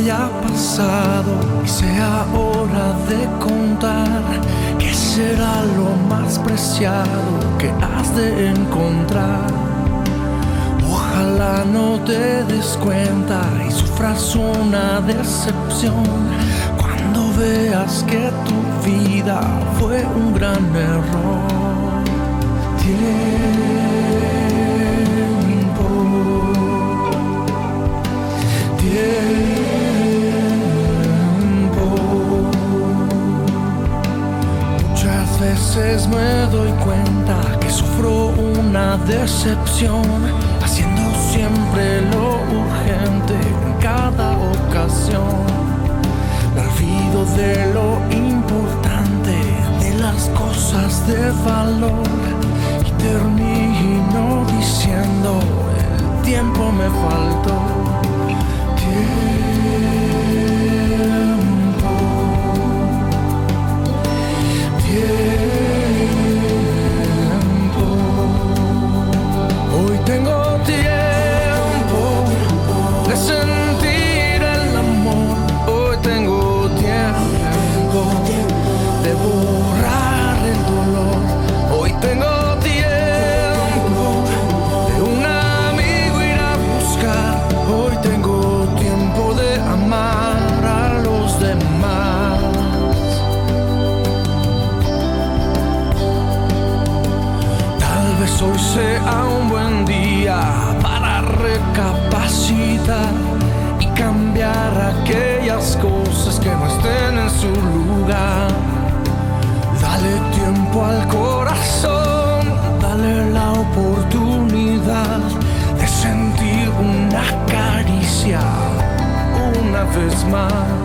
haya pasado y sea hora de contar qué será lo más preciado que has de encontrar. Ojalá no te des cuenta y sufras una decepción cuando veas que tu vida fue un gran error. Muchas veces me doy cuenta que sufro una decepción, haciendo siempre lo urgente en cada ocasión. Me olvido de lo importante, de las cosas de valor y termino diciendo el tiempo me faltó. Sea un buen día para recapacitar y cambiar aquellas cosas que no estén en su lugar. Dale tiempo al corazón, dale la oportunidad de sentir una caricia una vez más.